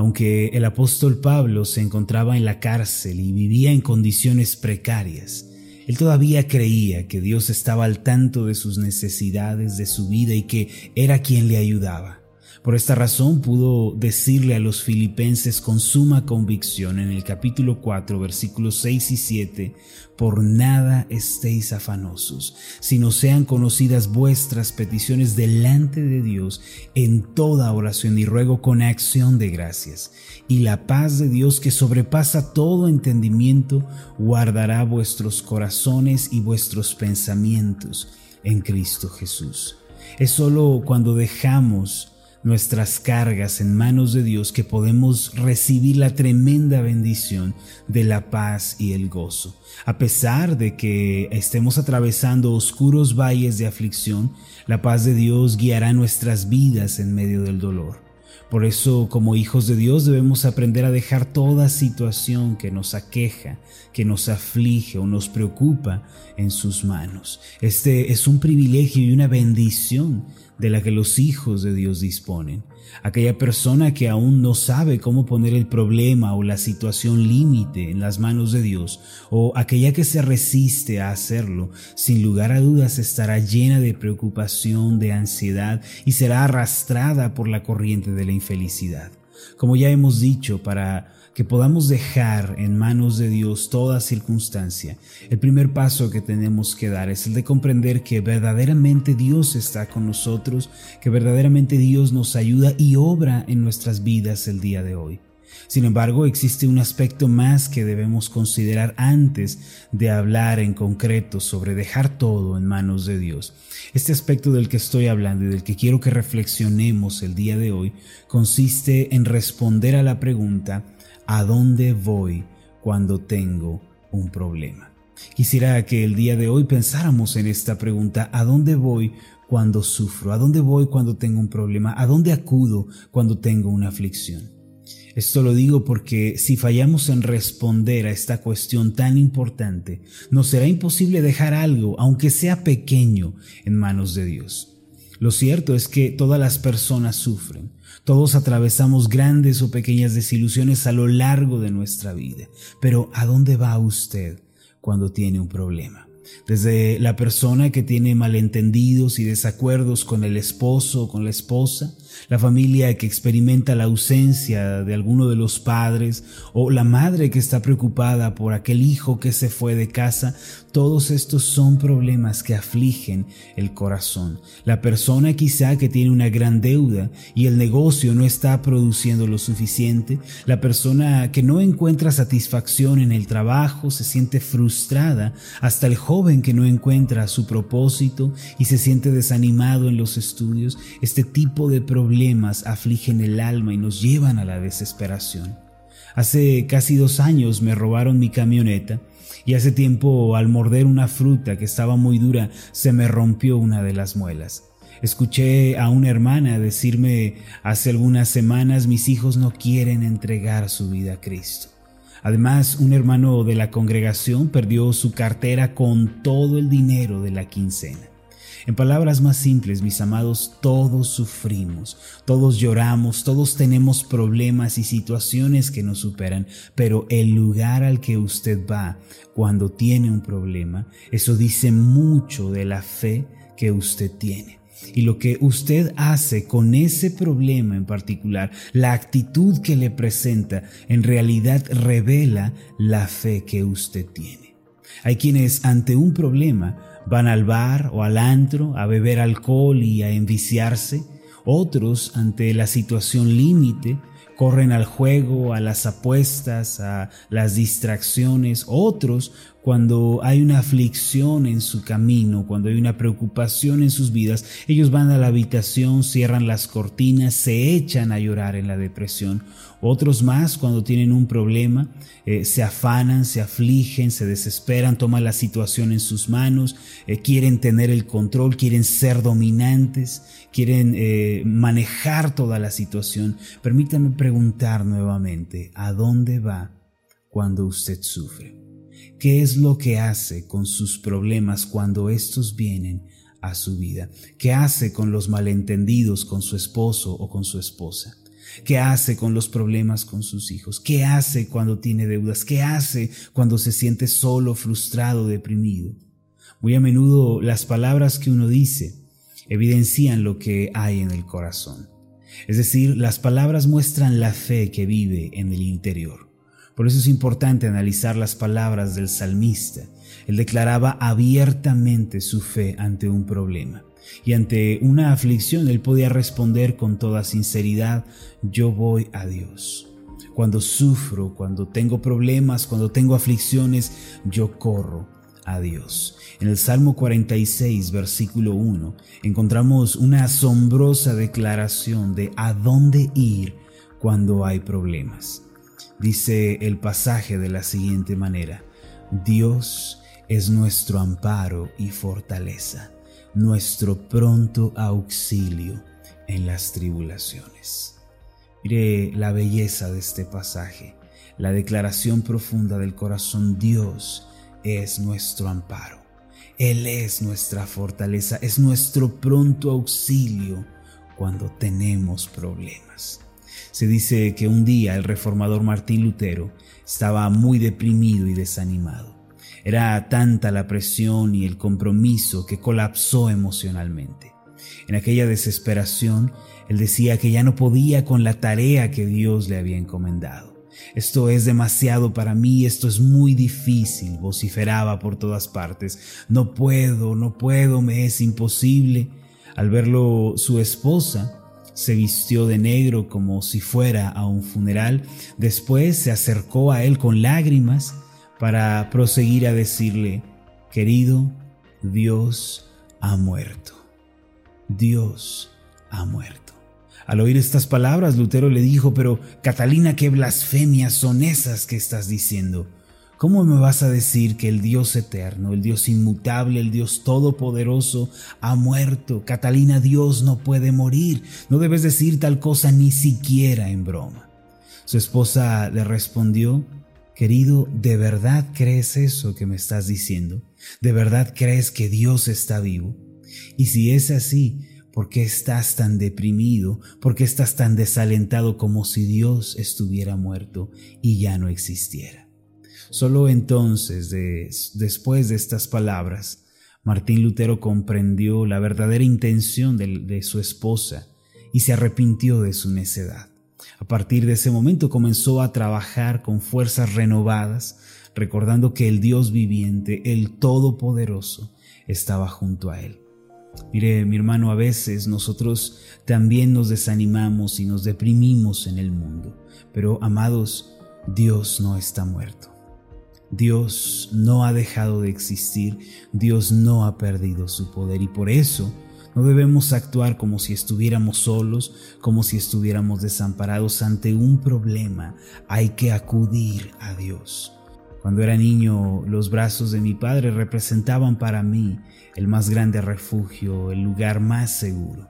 Aunque el apóstol Pablo se encontraba en la cárcel y vivía en condiciones precarias, él todavía creía que Dios estaba al tanto de sus necesidades, de su vida y que era quien le ayudaba. Por esta razón pudo decirle a los filipenses con suma convicción en el capítulo 4 versículos 6 y 7, por nada estéis afanosos, sino sean conocidas vuestras peticiones delante de Dios en toda oración y ruego con acción de gracias. Y la paz de Dios que sobrepasa todo entendimiento guardará vuestros corazones y vuestros pensamientos en Cristo Jesús. Es solo cuando dejamos nuestras cargas en manos de Dios que podemos recibir la tremenda bendición de la paz y el gozo. A pesar de que estemos atravesando oscuros valles de aflicción, la paz de Dios guiará nuestras vidas en medio del dolor. Por eso, como hijos de Dios, debemos aprender a dejar toda situación que nos aqueja, que nos aflige o nos preocupa en sus manos. Este es un privilegio y una bendición de la que los hijos de Dios disponen. Aquella persona que aún no sabe cómo poner el problema o la situación límite en las manos de Dios, o aquella que se resiste a hacerlo, sin lugar a dudas estará llena de preocupación, de ansiedad y será arrastrada por la corriente de la infelicidad. Como ya hemos dicho, para que podamos dejar en manos de Dios toda circunstancia, el primer paso que tenemos que dar es el de comprender que verdaderamente Dios está con nosotros, que verdaderamente Dios nos ayuda y obra en nuestras vidas el día de hoy. Sin embargo, existe un aspecto más que debemos considerar antes de hablar en concreto sobre dejar todo en manos de Dios. Este aspecto del que estoy hablando y del que quiero que reflexionemos el día de hoy consiste en responder a la pregunta ¿A dónde voy cuando tengo un problema? Quisiera que el día de hoy pensáramos en esta pregunta, ¿a dónde voy cuando sufro? ¿A dónde voy cuando tengo un problema? ¿A dónde acudo cuando tengo una aflicción? Esto lo digo porque si fallamos en responder a esta cuestión tan importante, nos será imposible dejar algo, aunque sea pequeño, en manos de Dios. Lo cierto es que todas las personas sufren, todos atravesamos grandes o pequeñas desilusiones a lo largo de nuestra vida, pero ¿a dónde va usted cuando tiene un problema? Desde la persona que tiene malentendidos y desacuerdos con el esposo o con la esposa, la familia que experimenta la ausencia de alguno de los padres o la madre que está preocupada por aquel hijo que se fue de casa, todos estos son problemas que afligen el corazón. La persona quizá que tiene una gran deuda y el negocio no está produciendo lo suficiente, la persona que no encuentra satisfacción en el trabajo, se siente frustrada, hasta el joven que no encuentra su propósito y se siente desanimado en los estudios, este tipo de problemas afligen el alma y nos llevan a la desesperación. Hace casi dos años me robaron mi camioneta y hace tiempo al morder una fruta que estaba muy dura se me rompió una de las muelas. Escuché a una hermana decirme hace algunas semanas mis hijos no quieren entregar su vida a Cristo. Además, un hermano de la congregación perdió su cartera con todo el dinero de la quincena. En palabras más simples, mis amados, todos sufrimos, todos lloramos, todos tenemos problemas y situaciones que nos superan, pero el lugar al que usted va cuando tiene un problema, eso dice mucho de la fe que usted tiene. Y lo que usted hace con ese problema en particular, la actitud que le presenta, en realidad revela la fe que usted tiene. Hay quienes ante un problema van al bar o al antro a beber alcohol y a enviciarse. Otros, ante la situación límite, corren al juego, a las apuestas, a las distracciones. Otros cuando hay una aflicción en su camino, cuando hay una preocupación en sus vidas, ellos van a la habitación, cierran las cortinas, se echan a llorar en la depresión. Otros más, cuando tienen un problema, eh, se afanan, se afligen, se desesperan, toman la situación en sus manos, eh, quieren tener el control, quieren ser dominantes, quieren eh, manejar toda la situación. Permítame preguntar nuevamente, ¿a dónde va cuando usted sufre? ¿Qué es lo que hace con sus problemas cuando estos vienen a su vida? ¿Qué hace con los malentendidos con su esposo o con su esposa? ¿Qué hace con los problemas con sus hijos? ¿Qué hace cuando tiene deudas? ¿Qué hace cuando se siente solo, frustrado, deprimido? Muy a menudo las palabras que uno dice evidencian lo que hay en el corazón. Es decir, las palabras muestran la fe que vive en el interior. Por eso es importante analizar las palabras del salmista. Él declaraba abiertamente su fe ante un problema. Y ante una aflicción él podía responder con toda sinceridad, yo voy a Dios. Cuando sufro, cuando tengo problemas, cuando tengo aflicciones, yo corro a. En el Salmo 46, versículo 1, encontramos una asombrosa declaración de a dónde ir cuando hay problemas. Dice el pasaje de la siguiente manera, Dios es nuestro amparo y fortaleza, nuestro pronto auxilio en las tribulaciones. Mire la belleza de este pasaje, la declaración profunda del corazón, Dios es nuestro amparo. Él es nuestra fortaleza, es nuestro pronto auxilio cuando tenemos problemas. Se dice que un día el reformador Martín Lutero estaba muy deprimido y desanimado. Era tanta la presión y el compromiso que colapsó emocionalmente. En aquella desesperación, él decía que ya no podía con la tarea que Dios le había encomendado. Esto es demasiado para mí, esto es muy difícil, vociferaba por todas partes. No puedo, no puedo, me es imposible. Al verlo su esposa, se vistió de negro como si fuera a un funeral. Después se acercó a él con lágrimas para proseguir a decirle, querido, Dios ha muerto. Dios ha muerto. Al oír estas palabras, Lutero le dijo, pero Catalina, qué blasfemias son esas que estás diciendo. ¿Cómo me vas a decir que el Dios eterno, el Dios inmutable, el Dios todopoderoso ha muerto? Catalina, Dios no puede morir. No debes decir tal cosa ni siquiera en broma. Su esposa le respondió, querido, ¿de verdad crees eso que me estás diciendo? ¿De verdad crees que Dios está vivo? Y si es así, ¿Por qué estás tan deprimido? ¿Por qué estás tan desalentado como si Dios estuviera muerto y ya no existiera? Solo entonces, después de estas palabras, Martín Lutero comprendió la verdadera intención de, de su esposa y se arrepintió de su necedad. A partir de ese momento comenzó a trabajar con fuerzas renovadas, recordando que el Dios viviente, el Todopoderoso, estaba junto a él. Mire, mi hermano, a veces nosotros también nos desanimamos y nos deprimimos en el mundo, pero amados, Dios no está muerto. Dios no ha dejado de existir, Dios no ha perdido su poder y por eso no debemos actuar como si estuviéramos solos, como si estuviéramos desamparados ante un problema. Hay que acudir a Dios. Cuando era niño, los brazos de mi padre representaban para mí el más grande refugio, el lugar más seguro.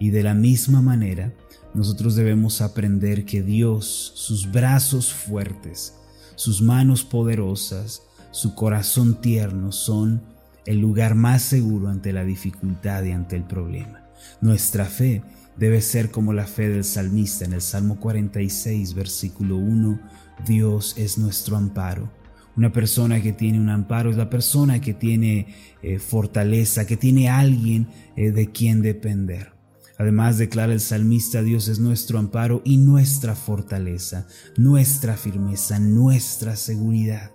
Y de la misma manera, nosotros debemos aprender que Dios, sus brazos fuertes, sus manos poderosas, su corazón tierno son el lugar más seguro ante la dificultad y ante el problema. Nuestra fe debe ser como la fe del salmista en el Salmo 46, versículo 1, Dios es nuestro amparo una persona que tiene un amparo es la persona que tiene eh, fortaleza, que tiene alguien eh, de quien depender. Además declara el salmista, Dios es nuestro amparo y nuestra fortaleza, nuestra firmeza, nuestra seguridad.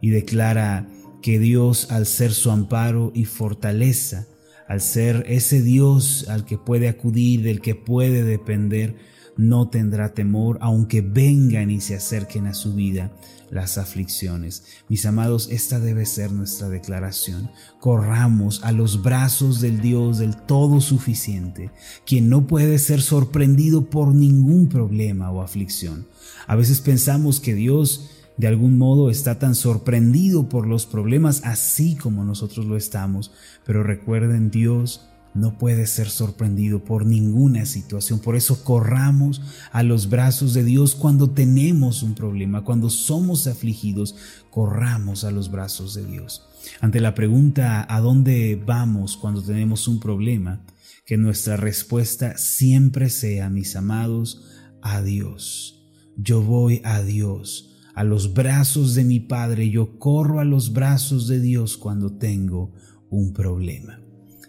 Y declara que Dios, al ser su amparo y fortaleza, al ser ese Dios al que puede acudir, del que puede depender, no tendrá temor aunque vengan y se acerquen a su vida las aflicciones. Mis amados, esta debe ser nuestra declaración. Corramos a los brazos del Dios del todo suficiente, quien no puede ser sorprendido por ningún problema o aflicción. A veces pensamos que Dios de algún modo está tan sorprendido por los problemas así como nosotros lo estamos, pero recuerden Dios no puede ser sorprendido por ninguna situación. Por eso corramos a los brazos de Dios cuando tenemos un problema, cuando somos afligidos, corramos a los brazos de Dios. Ante la pregunta ¿a dónde vamos cuando tenemos un problema? Que nuestra respuesta siempre sea, mis amados, a Dios. Yo voy a Dios, a los brazos de mi Padre. Yo corro a los brazos de Dios cuando tengo un problema.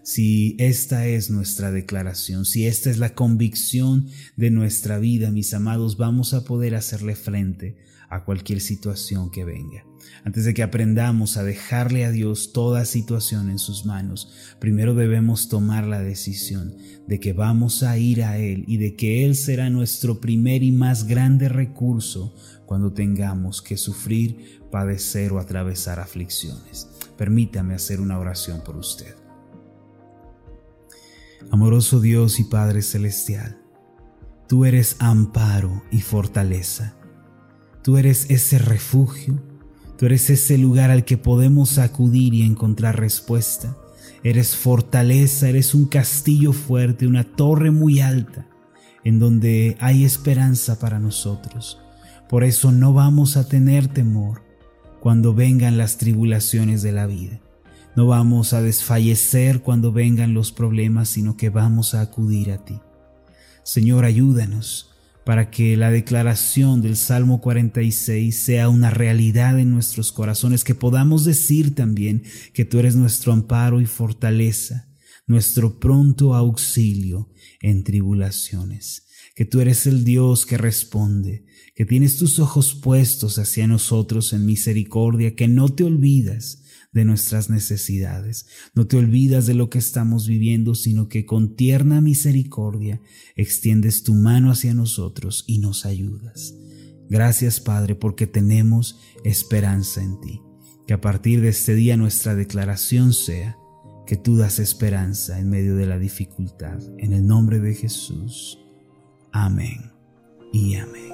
Si esta es nuestra declaración, si esta es la convicción de nuestra vida, mis amados, vamos a poder hacerle frente a cualquier situación que venga. Antes de que aprendamos a dejarle a Dios toda situación en sus manos, primero debemos tomar la decisión de que vamos a ir a Él y de que Él será nuestro primer y más grande recurso cuando tengamos que sufrir, padecer o atravesar aflicciones. Permítame hacer una oración por usted. Amoroso Dios y Padre Celestial, tú eres amparo y fortaleza. Tú eres ese refugio, tú eres ese lugar al que podemos acudir y encontrar respuesta. Eres fortaleza, eres un castillo fuerte, una torre muy alta, en donde hay esperanza para nosotros. Por eso no vamos a tener temor cuando vengan las tribulaciones de la vida. No vamos a desfallecer cuando vengan los problemas, sino que vamos a acudir a ti. Señor, ayúdanos para que la declaración del Salmo 46 sea una realidad en nuestros corazones, que podamos decir también que tú eres nuestro amparo y fortaleza, nuestro pronto auxilio en tribulaciones, que tú eres el Dios que responde, que tienes tus ojos puestos hacia nosotros en misericordia, que no te olvidas, de nuestras necesidades. No te olvidas de lo que estamos viviendo, sino que con tierna misericordia extiendes tu mano hacia nosotros y nos ayudas. Gracias Padre porque tenemos esperanza en ti. Que a partir de este día nuestra declaración sea que tú das esperanza en medio de la dificultad. En el nombre de Jesús. Amén y amén.